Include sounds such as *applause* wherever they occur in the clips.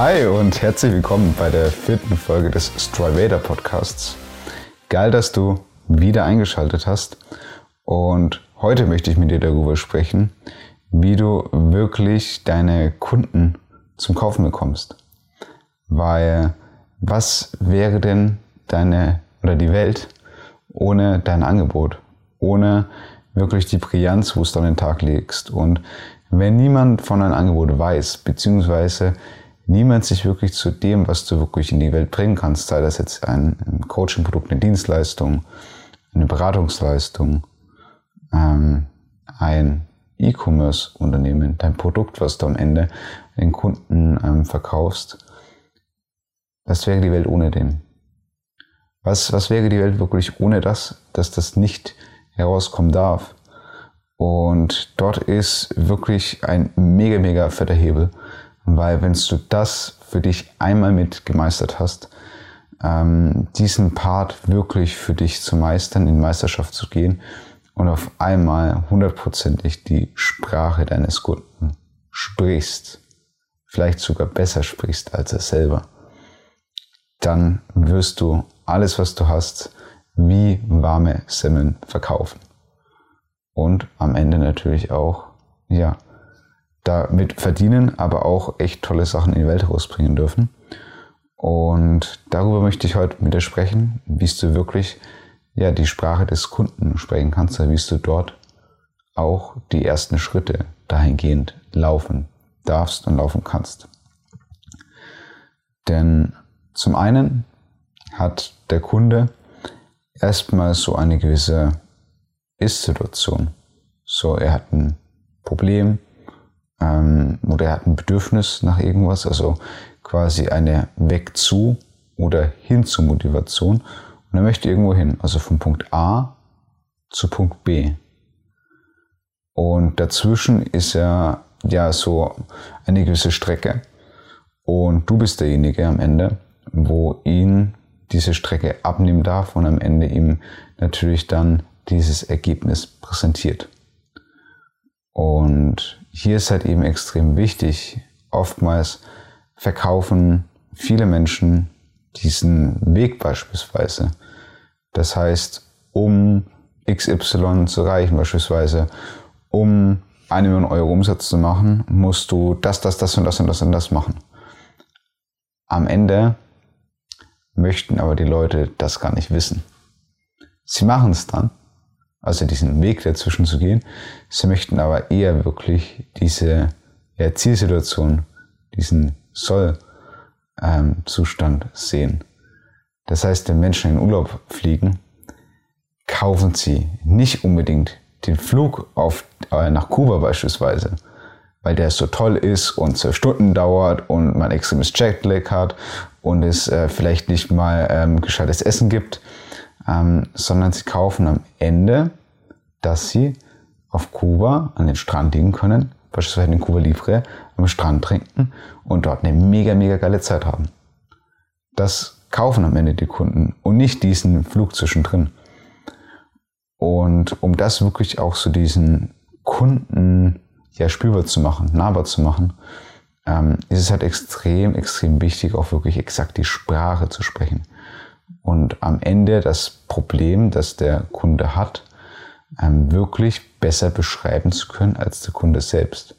Hi und herzlich willkommen bei der vierten Folge des Strivator Podcasts. Geil, dass du wieder eingeschaltet hast. Und heute möchte ich mit dir darüber sprechen, wie du wirklich deine Kunden zum Kaufen bekommst. Weil was wäre denn deine oder die Welt ohne dein Angebot, ohne wirklich die Brillanz, wo du an den Tag legst. Und wenn niemand von deinem Angebot weiß, beziehungsweise niemand sich wirklich zu dem, was du wirklich in die Welt bringen kannst, sei das jetzt ein Coaching-Produkt, eine Dienstleistung, eine Beratungsleistung, ähm, ein E-Commerce-Unternehmen, dein Produkt, was du am Ende den Kunden ähm, verkaufst, was wäre die Welt ohne den? Was, was wäre die Welt wirklich ohne das, dass das nicht herauskommen darf? Und dort ist wirklich ein mega, mega fetter Hebel, weil wenn du das für dich einmal mit gemeistert hast, ähm, diesen Part wirklich für dich zu meistern, in Meisterschaft zu gehen und auf einmal hundertprozentig die Sprache deines Kunden sprichst, vielleicht sogar besser sprichst als er selber, dann wirst du alles, was du hast, wie warme Semmeln verkaufen. Und am Ende natürlich auch, ja, damit verdienen, aber auch echt tolle Sachen in die Welt rausbringen dürfen. Und darüber möchte ich heute mit dir sprechen, wie du wirklich ja, die Sprache des Kunden sprechen kannst, wie du dort auch die ersten Schritte dahingehend laufen darfst und laufen kannst. Denn zum einen hat der Kunde erstmal so eine gewisse Ist-Situation. So, er hat ein Problem ähm, oder er hat ein Bedürfnis nach irgendwas, also quasi eine Weg zu oder hin zu Motivation und er möchte irgendwo hin, also von Punkt A zu Punkt B. Und dazwischen ist ja, ja so eine gewisse Strecke. Und du bist derjenige am Ende, wo ihn diese Strecke abnehmen darf und am Ende ihm natürlich dann dieses Ergebnis präsentiert. Und hier ist halt eben extrem wichtig, oftmals verkaufen viele Menschen diesen Weg beispielsweise. Das heißt, um XY zu erreichen beispielsweise, um eine Million Euro Umsatz zu machen, musst du das, das, das und das und das und das machen. Am Ende möchten aber die Leute das gar nicht wissen. Sie machen es dann, also diesen Weg dazwischen zu gehen. Sie möchten aber eher wirklich diese ja, Zielsituation, diesen Soll-Zustand ähm, sehen. Das heißt, wenn Menschen in Urlaub fliegen, kaufen sie nicht unbedingt den Flug auf, äh, nach Kuba beispielsweise, weil der so toll ist und zwölf Stunden dauert und man extremes Jetlag hat und es äh, vielleicht nicht mal ähm, gescheites Essen gibt, ähm, sondern sie kaufen am Ende, dass sie auf Kuba an den Strand liegen können, beispielsweise in Kuba Libre am Strand trinken und dort eine mega, mega geile Zeit haben. Das kaufen am Ende die Kunden und nicht diesen Flug zwischendrin. Und um das wirklich auch so diesen Kunden ja spürbar zu machen, nahbar zu machen, ähm, ist es halt extrem, extrem wichtig, auch wirklich exakt die Sprache zu sprechen. Und am Ende das Problem, das der Kunde hat, ähm, wirklich besser beschreiben zu können als der Kunde selbst.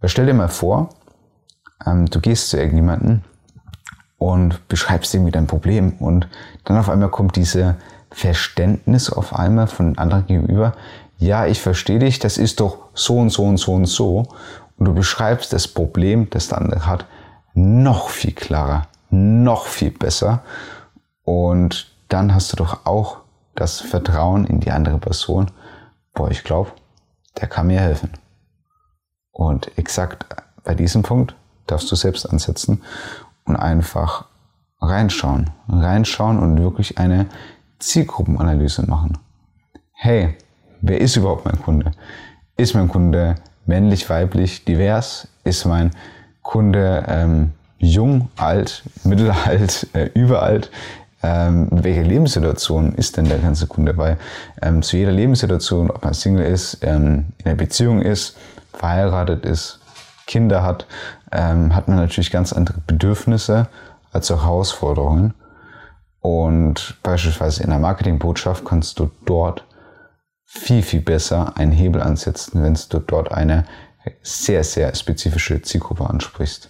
Weil stell dir mal vor, ähm, du gehst zu irgendjemandem und beschreibst irgendwie dein Problem und dann auf einmal kommt diese Verständnis auf einmal von anderen gegenüber, ja, ich verstehe dich, das ist doch so und so und so und so. Und du beschreibst das Problem, das der andere hat, noch viel klarer, noch viel besser. Und dann hast du doch auch das Vertrauen in die andere Person. Boah, ich glaube, der kann mir helfen. Und exakt bei diesem Punkt darfst du selbst ansetzen und einfach reinschauen. Reinschauen und wirklich eine Zielgruppenanalyse machen. Hey, wer ist überhaupt mein Kunde? Ist mein Kunde männlich, weiblich, divers? Ist mein Kunde ähm, jung, alt, mittelalt, äh, überalt? Ähm, welche Lebenssituation ist denn der ganze Kunde? Weil ähm, zu jeder Lebenssituation, ob man Single ist, ähm, in einer Beziehung ist, verheiratet ist, Kinder hat, ähm, hat man natürlich ganz andere Bedürfnisse als auch Herausforderungen. Und beispielsweise in der Marketingbotschaft kannst du dort viel, viel besser einen Hebel ansetzen, wenn du dort eine sehr, sehr spezifische Zielgruppe ansprichst.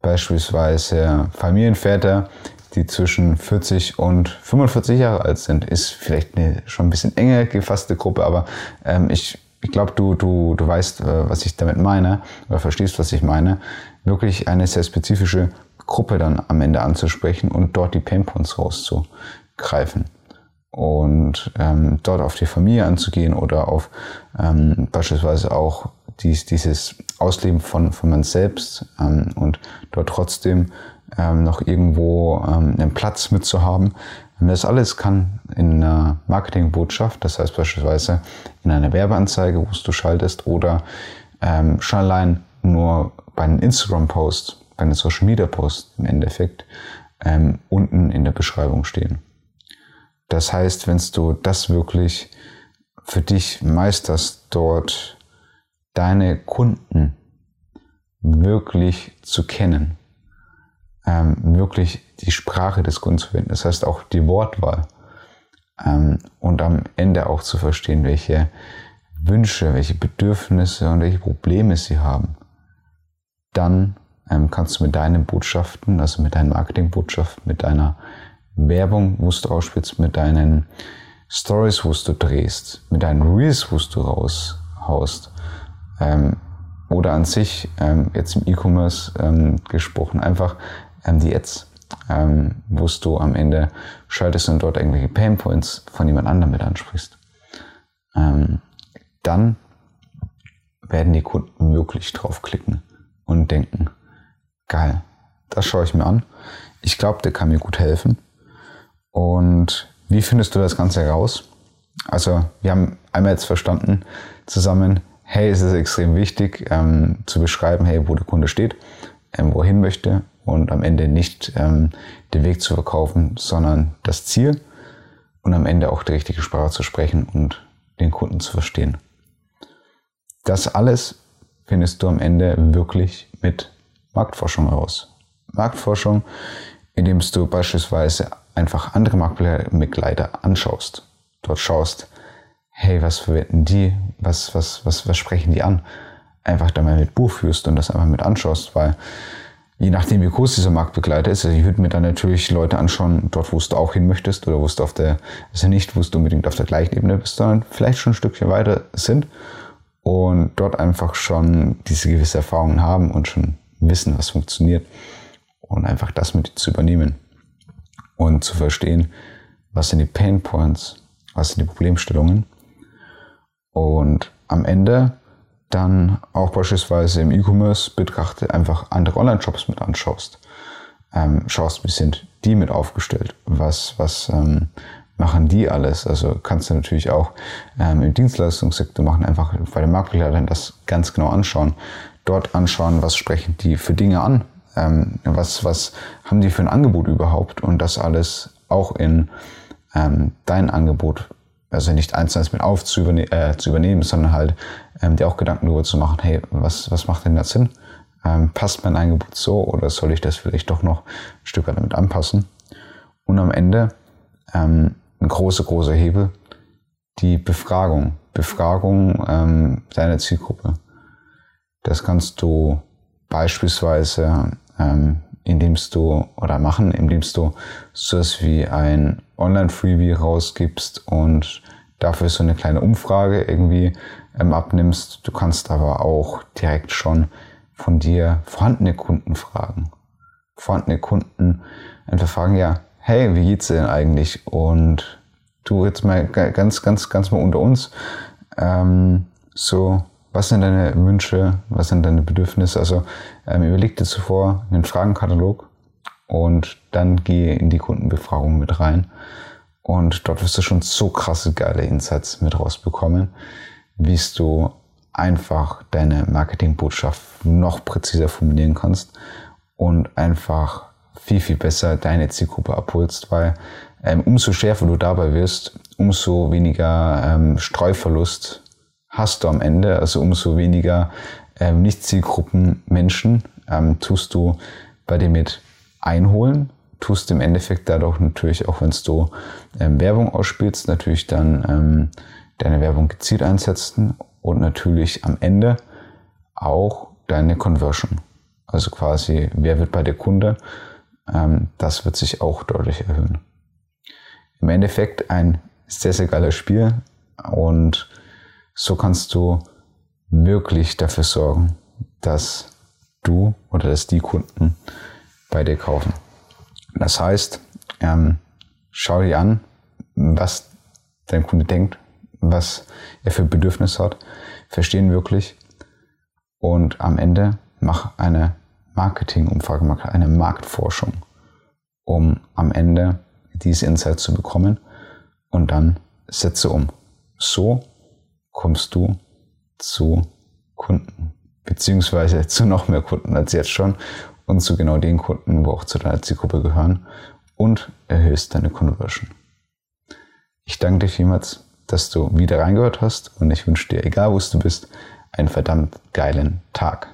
Beispielsweise Familienväter, die zwischen 40 und 45 Jahre alt sind, ist vielleicht eine schon ein bisschen enger gefasste Gruppe, aber ähm, ich, ich glaube, du, du, du weißt, äh, was ich damit meine oder verstehst, was ich meine. Wirklich eine sehr spezifische Gruppe dann am Ende anzusprechen und dort die Painpoints rauszugreifen und ähm, dort auf die Familie anzugehen oder auf ähm, beispielsweise auch dies, dieses Ausleben von, von man selbst ähm, und dort trotzdem ähm, noch irgendwo ähm, einen Platz mitzuhaben. Das alles kann in einer Marketingbotschaft, das heißt beispielsweise in einer Werbeanzeige, wo du schaltest oder ähm, schon allein nur bei einem Instagram-Post, bei einem Social-Media-Post im Endeffekt ähm, unten in der Beschreibung stehen. Das heißt, wenn du das wirklich für dich meisterst, dort deine Kunden wirklich zu kennen, ähm, wirklich die Sprache des Kunden zu finden, das heißt auch die Wortwahl ähm, und am Ende auch zu verstehen, welche Wünsche, welche Bedürfnisse und welche Probleme sie haben, dann ähm, kannst du mit deinen Botschaften, also mit deinen Marketingbotschaften, mit deiner Werbung, wo du ausspielst, mit deinen Stories, wo du drehst, mit deinen Reels, wo du raushaust, oder an sich, ähm, jetzt im E-Commerce ähm, gesprochen, einfach ähm, die Ads, ähm, wo du am Ende schaltest und dort irgendwelche Painpoints von jemand anderem mit ansprichst. Ähm, dann werden die Kunden wirklich draufklicken und denken, geil, das schaue ich mir an. Ich glaube, der kann mir gut helfen. Und wie findest du das Ganze heraus? Also wir haben einmal jetzt verstanden zusammen, hey, es ist extrem wichtig ähm, zu beschreiben, hey, wo der Kunde steht, ähm, wohin möchte und am Ende nicht ähm, den Weg zu verkaufen, sondern das Ziel und am Ende auch die richtige Sprache zu sprechen und den Kunden zu verstehen. Das alles findest du am Ende wirklich mit Marktforschung heraus. Marktforschung, indem du beispielsweise einfach andere Marktbegleiter anschaust. Dort schaust, hey, was verwenden die? Was, was, was, was sprechen die an? Einfach da mal mit Buch führst und das einfach mit anschaust, weil je nachdem, wie groß dieser Marktbegleiter ist, also ich würde mir dann natürlich Leute anschauen, dort, wo du auch hin möchtest oder wo du auf der, also nicht, wo du unbedingt auf der gleichen Ebene bist, sondern vielleicht schon ein Stückchen weiter sind und dort einfach schon diese gewisse Erfahrungen haben und schon wissen, was funktioniert und einfach das mit zu übernehmen und zu verstehen, was sind die Pain Points, was sind die Problemstellungen und am Ende dann auch beispielsweise im E-Commerce betrachte einfach andere Online-Shops mit anschaust. Ähm, schaust, wie sind die mit aufgestellt? Was, was ähm, machen die alles? Also kannst du natürlich auch ähm, im Dienstleistungssektor machen, einfach bei den Marktbegleitern das ganz genau anschauen. Dort anschauen, was sprechen die für Dinge an? ähm, was, was haben die für ein Angebot überhaupt und das alles auch in ähm, dein Angebot, also nicht eins zu eins mit auf äh, zu übernehmen, sondern halt ähm, dir auch Gedanken darüber zu machen, hey, was, was macht denn da Sinn? Ähm, passt mein Angebot so oder soll ich das vielleicht doch noch ein Stück weit damit anpassen? Und am Ende ähm, ein großer, großer Hebel, die Befragung. Befragung ähm, deiner Zielgruppe. Das kannst du beispielsweise ähm, indem du oder machen, indem du so etwas wie ein Online-Freebie rausgibst und dafür so eine kleine Umfrage irgendwie ähm, abnimmst. Du kannst aber auch direkt schon von dir vorhandene Kunden fragen. Vorhandene Kunden einfach fragen, ja, hey, wie geht's denn eigentlich? Und du jetzt mal ganz, ganz, ganz mal unter uns, ähm, so, was sind deine Wünsche, was sind deine Bedürfnisse? Also ähm, überleg dir zuvor einen Fragenkatalog und dann gehe in die Kundenbefragung mit rein. Und dort wirst du schon so krasse geile Insights mit rausbekommen, wie du einfach deine Marketingbotschaft noch präziser formulieren kannst und einfach viel, viel besser deine Zielgruppe abholst, weil ähm, umso schärfer du dabei wirst, umso weniger ähm, Streuverlust hast du am Ende, also umso weniger ähm, Nicht-Zielgruppen-Menschen ähm, tust du bei dir mit einholen, tust im Endeffekt dadurch natürlich, auch wenn du ähm, Werbung ausspielst, natürlich dann ähm, deine Werbung gezielt einsetzen und natürlich am Ende auch deine Conversion. Also quasi, wer wird bei der Kunde, ähm, das wird sich auch deutlich erhöhen. Im Endeffekt ein sehr, sehr geiles Spiel und so kannst du wirklich dafür sorgen, dass du oder dass die Kunden bei dir kaufen. Das heißt, ähm, schau dir an, was dein Kunde denkt, was er für Bedürfnis hat, verstehen wirklich und am Ende mach eine Marketingumfrage, mach eine Marktforschung, um am Ende diese Insights zu bekommen und dann setze um. So kommst du zu Kunden, beziehungsweise *laughs* zu noch mehr Kunden als jetzt schon und zu genau den Kunden, wo auch zu deiner Zielgruppe gehören und erhöhst deine Conversion. Ich danke dir vielmals, dass du wieder reingehört hast und ich wünsche dir, egal wo du bist, einen verdammt geilen Tag.